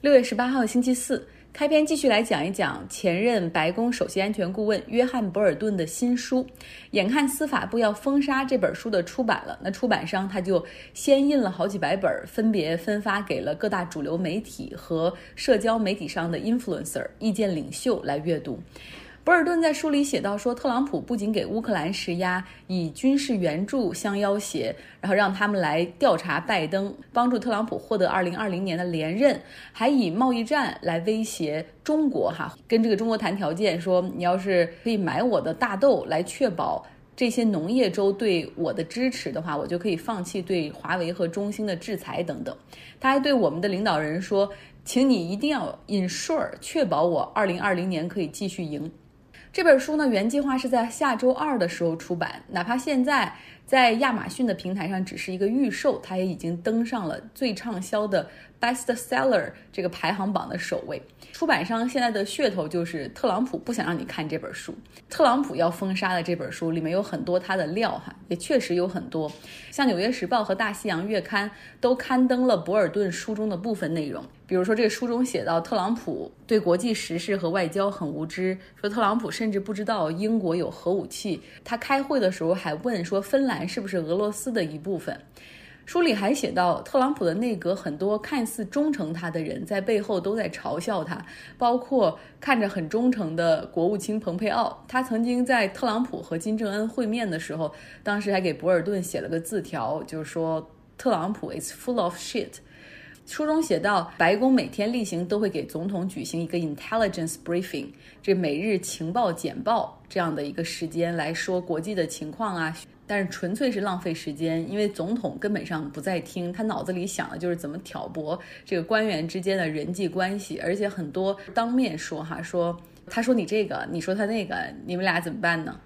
六月十八号星期四，开篇继续来讲一讲前任白宫首席安全顾问约翰·博尔顿的新书。眼看司法部要封杀这本书的出版了，那出版商他就先印了好几百本，分别分发给了各大主流媒体和社交媒体上的 influencer 意见领袖来阅读。博尔顿在书里写到说，特朗普不仅给乌克兰施压，以军事援助相要挟，然后让他们来调查拜登，帮助特朗普获得二零二零年的连任，还以贸易战来威胁中国，哈，跟这个中国谈条件，说你要是可以买我的大豆，来确保这些农业州对我的支持的话，我就可以放弃对华为和中兴的制裁等等。他还对我们的领导人说，请你一定要 ensure 确保我二零二零年可以继续赢。这本书呢，原计划是在下周二的时候出版，哪怕现在在亚马逊的平台上只是一个预售，它也已经登上了最畅销的 bestseller 这个排行榜的首位。出版商现在的噱头就是特朗普不想让你看这本书，特朗普要封杀的这本书里面有很多他的料哈，也确实有很多，像《纽约时报》和《大西洋月刊》都刊登了博尔顿书中的部分内容。比如说，这个书中写到，特朗普对国际时事和外交很无知，说特朗普甚至不知道英国有核武器。他开会的时候还问说，芬兰是不是俄罗斯的一部分？书里还写到，特朗普的内阁很多看似忠诚他的人在背后都在嘲笑他，包括看着很忠诚的国务卿蓬佩奥。他曾经在特朗普和金正恩会面的时候，当时还给博尔顿写了个字条，就是说特朗普 is full of shit。书中写到，白宫每天例行都会给总统举行一个 intelligence briefing，这每日情报简报这样的一个时间来说国际的情况啊，但是纯粹是浪费时间，因为总统根本上不在听，他脑子里想的就是怎么挑拨这个官员之间的人际关系，而且很多当面说哈，说他说你这个，你说他那个，你们俩怎么办呢？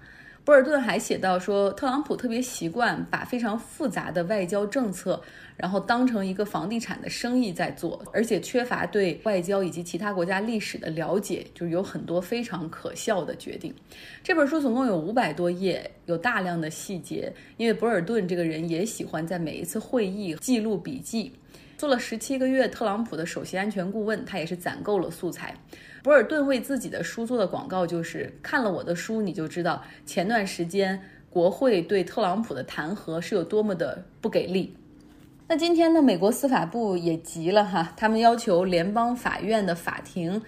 博尔顿还写到说，特朗普特别习惯把非常复杂的外交政策，然后当成一个房地产的生意在做，而且缺乏对外交以及其他国家历史的了解，就是有很多非常可笑的决定。这本书总共有五百多页，有大量的细节，因为博尔顿这个人也喜欢在每一次会议记录笔记。做了十七个月特朗普的首席安全顾问，他也是攒够了素材。博尔顿为自己的书做的广告就是看了我的书，你就知道前段时间国会对特朗普的弹劾是有多么的不给力。那今天呢，美国司法部也急了哈，他们要求联邦法院的法庭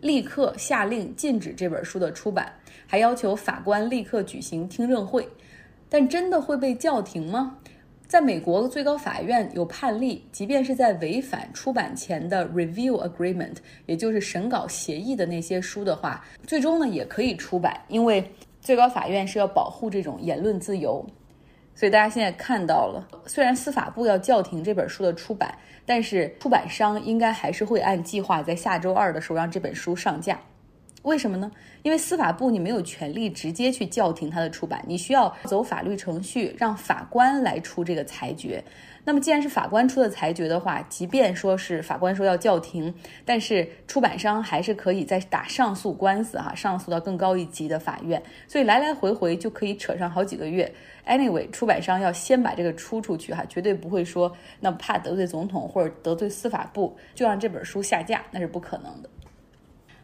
立刻下令禁止这本书的出版，还要求法官立刻举行听证会。但真的会被叫停吗？在美国最高法院有判例，即便是在违反出版前的 review agreement，也就是审稿协议的那些书的话，最终呢也可以出版，因为最高法院是要保护这种言论自由。所以大家现在看到了，虽然司法部要叫停这本书的出版，但是出版商应该还是会按计划在下周二的时候让这本书上架。为什么呢？因为司法部你没有权利直接去叫停它的出版，你需要走法律程序，让法官来出这个裁决。那么既然是法官出的裁决的话，即便说是法官说要叫停，但是出版商还是可以再打上诉官司哈，上诉到更高一级的法院。所以来来回回就可以扯上好几个月。Anyway，出版商要先把这个出出去哈，绝对不会说那怕得罪总统或者得罪司法部就让这本书下架，那是不可能的。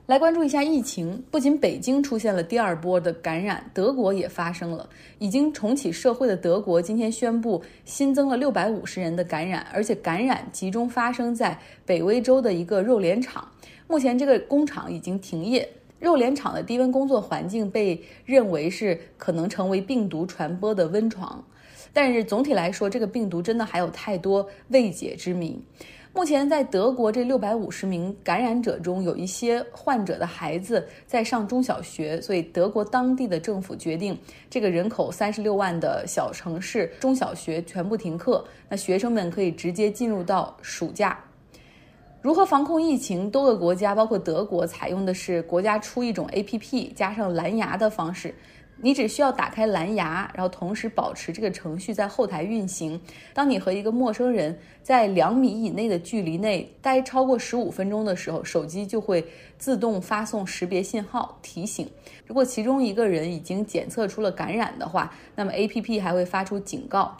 来关注一下疫情，不仅北京出现了第二波的感染，德国也发生了。已经重启社会的德国今天宣布新增了六百五十人的感染，而且感染集中发生在北威州的一个肉联厂。目前这个工厂已经停业，肉联厂的低温工作环境被认为是可能成为病毒传播的温床。但是总体来说，这个病毒真的还有太多未解之谜。目前在德国这六百五十名感染者中，有一些患者的孩子在上中小学，所以德国当地的政府决定，这个人口三十六万的小城市中小学全部停课，那学生们可以直接进入到暑假。如何防控疫情？多个国家，包括德国，采用的是国家出一种 APP 加上蓝牙的方式。你只需要打开蓝牙，然后同时保持这个程序在后台运行。当你和一个陌生人在两米以内的距离内待超过十五分钟的时候，手机就会自动发送识别信号提醒。如果其中一个人已经检测出了感染的话，那么 APP 还会发出警告。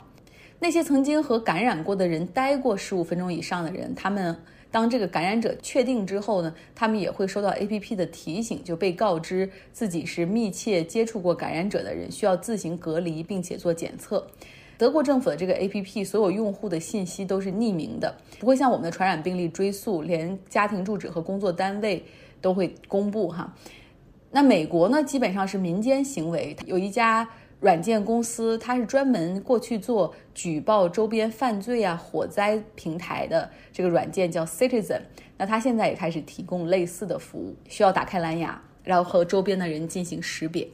那些曾经和感染过的人待过十五分钟以上的人，他们。当这个感染者确定之后呢，他们也会收到 APP 的提醒，就被告知自己是密切接触过感染者的人，需要自行隔离并且做检测。德国政府的这个 APP 所有用户的信息都是匿名的，不会像我们的传染病例追溯，连家庭住址和工作单位都会公布哈。那美国呢，基本上是民间行为，有一家软件公司，它是专门过去做举报周边犯罪啊、火灾平台的这个软件叫 Citizen，那它现在也开始提供类似的服务，需要打开蓝牙，然后和周边的人进行识别。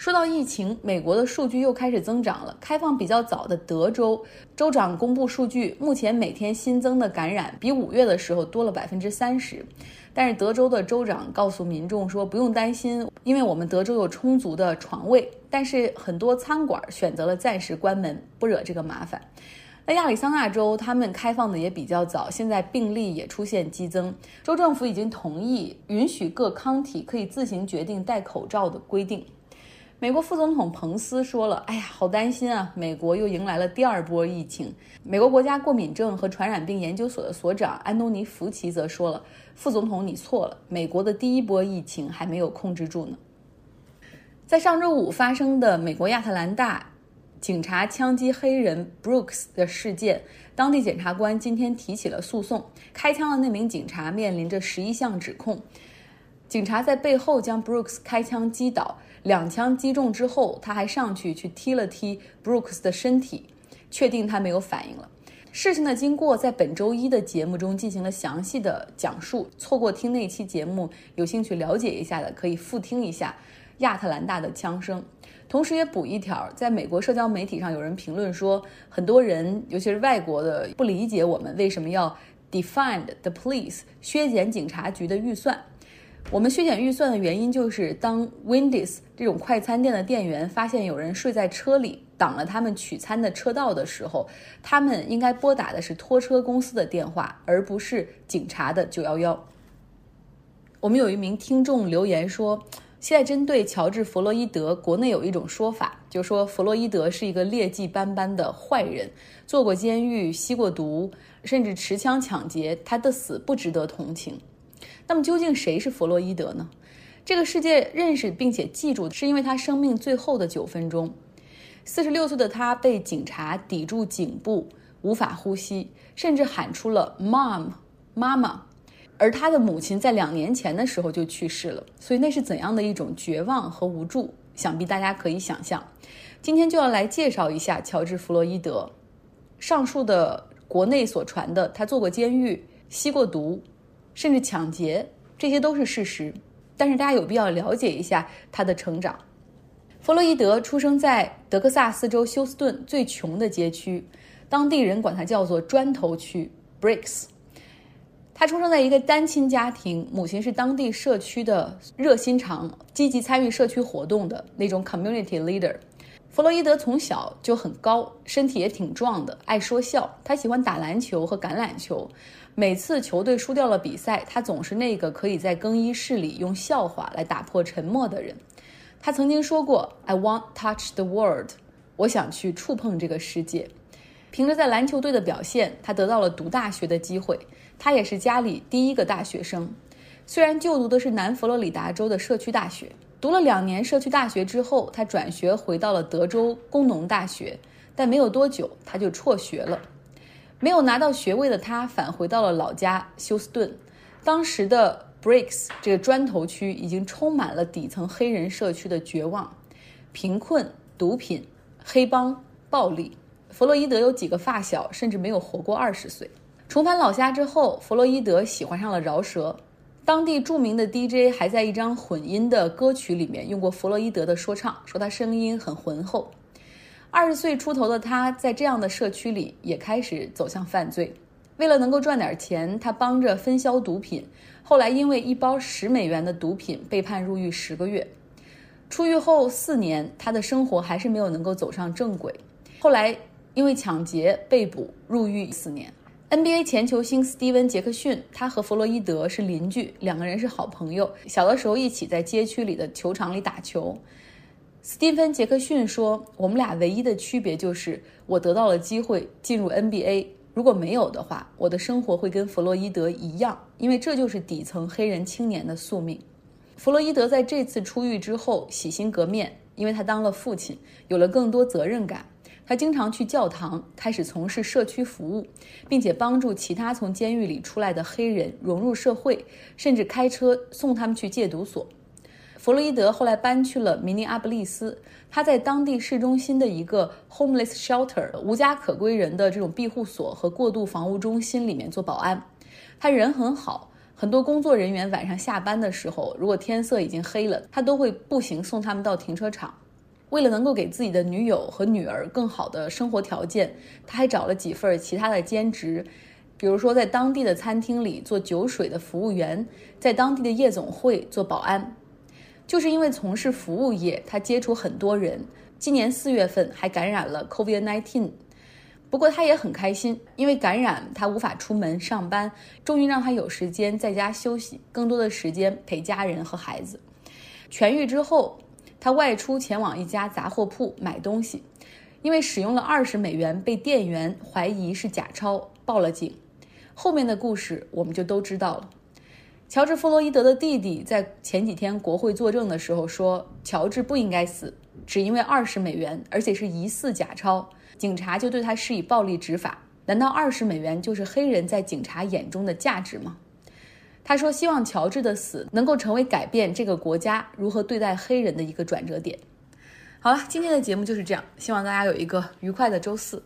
说到疫情，美国的数据又开始增长了。开放比较早的德州州长公布数据，目前每天新增的感染比五月的时候多了百分之三十。但是德州的州长告诉民众说，不用担心，因为我们德州有充足的床位。但是很多餐馆选择了暂时关门，不惹这个麻烦。那亚利桑那州他们开放的也比较早，现在病例也出现激增，州政府已经同意允许各康体可以自行决定戴口罩的规定。美国副总统彭斯说了：“哎呀，好担心啊！美国又迎来了第二波疫情。”美国国家过敏症和传染病研究所的所长安东尼·福奇则说了：“副总统，你错了，美国的第一波疫情还没有控制住呢。”在上周五发生的美国亚特兰大警察枪击黑人 Brooks 的事件，当地检察官今天提起了诉讼。开枪的那名警察面临着十一项指控。警察在背后将 Brooks 开枪击倒。两枪击中之后，他还上去去踢了踢 Brooks 的身体，确定他没有反应了。事情的经过在本周一的节目中进行了详细的讲述。错过听那期节目，有兴趣了解一下的可以复听一下亚特兰大的枪声。同时也补一条，在美国社交媒体上有人评论说，很多人尤其是外国的不理解我们为什么要 defund the police 削减警察局的预算。我们削减预算的原因就是，当 Wendy's 这种快餐店的店员发现有人睡在车里，挡了他们取餐的车道的时候，他们应该拨打的是拖车公司的电话，而不是警察的九幺幺。我们有一名听众留言说，现在针对乔治·弗洛伊德，国内有一种说法，就说弗洛伊德是一个劣迹斑斑的坏人，坐过监狱，吸过毒，甚至持枪抢劫，他的死不值得同情。那么究竟谁是弗洛伊德呢？这个世界认识并且记住，是因为他生命最后的九分钟。四十六岁的他被警察抵住颈部，无法呼吸，甚至喊出了 “mom”，妈妈。而他的母亲在两年前的时候就去世了，所以那是怎样的一种绝望和无助？想必大家可以想象。今天就要来介绍一下乔治·弗洛伊德。上述的国内所传的，他坐过监狱，吸过毒。甚至抢劫，这些都是事实。但是大家有必要了解一下他的成长。弗洛伊德出生在德克萨斯州休斯顿最穷的街区，当地人管它叫做“砖头区 ”（Bricks）。他出生在一个单亲家庭，母亲是当地社区的热心肠，积极参与社区活动的那种 community leader。弗洛伊德从小就很高，身体也挺壮的，爱说笑。他喜欢打篮球和橄榄球。每次球队输掉了比赛，他总是那个可以在更衣室里用笑话来打破沉默的人。他曾经说过：“I want touch the world。”我想去触碰这个世界。凭着在篮球队的表现，他得到了读大学的机会。他也是家里第一个大学生，虽然就读的是南佛罗里达州的社区大学。读了两年社区大学之后，他转学回到了德州工农大学，但没有多久他就辍学了。没有拿到学位的他返回到了老家休斯顿。当时的 Bricks 这个砖头区已经充满了底层黑人社区的绝望、贫困、毒品、黑帮、暴力。弗洛伊德有几个发小甚至没有活过二十岁。重返老家之后，弗洛伊德喜欢上了饶舌。当地著名的 DJ 还在一张混音的歌曲里面用过弗洛伊德的说唱，说他声音很浑厚。二十岁出头的他，在这样的社区里也开始走向犯罪。为了能够赚点钱，他帮着分销毒品。后来因为一包十美元的毒品被判入狱十个月。出狱后四年，他的生活还是没有能够走上正轨。后来因为抢劫被捕入狱四年。NBA 前球星斯蒂文·杰克逊，他和弗洛伊德是邻居，两个人是好朋友。小的时候一起在街区里的球场里打球。斯蒂芬·杰克逊说：“我们俩唯一的区别就是，我得到了机会进入 NBA。如果没有的话，我的生活会跟弗洛伊德一样，因为这就是底层黑人青年的宿命。弗洛伊德在这次出狱之后洗心革面，因为他当了父亲，有了更多责任感。他经常去教堂，开始从事社区服务，并且帮助其他从监狱里出来的黑人融入社会，甚至开车送他们去戒毒所。弗洛伊德后来搬去了明尼阿布利斯，他在当地市中心的一个 homeless shelter 无家可归人的这种庇护所和过渡房屋中心里面做保安。他人很好，很多工作人员晚上下班的时候，如果天色已经黑了，他都会步行送他们到停车场。为了能够给自己的女友和女儿更好的生活条件，他还找了几份其他的兼职，比如说在当地的餐厅里做酒水的服务员，在当地的夜总会做保安。就是因为从事服务业，他接触很多人。今年四月份还感染了 COVID-19，不过他也很开心，因为感染他无法出门上班，终于让他有时间在家休息，更多的时间陪家人和孩子。痊愈之后，他外出前往一家杂货铺买东西，因为使用了二十美元被店员怀疑是假钞，报了警。后面的故事我们就都知道了。乔治·弗洛伊德的弟弟在前几天国会作证的时候说：“乔治不应该死，只因为二十美元，而且是疑似假钞，警察就对他施以暴力执法。难道二十美元就是黑人在警察眼中的价值吗？”他说：“希望乔治的死能够成为改变这个国家如何对待黑人的一个转折点。”好了，今天的节目就是这样，希望大家有一个愉快的周四。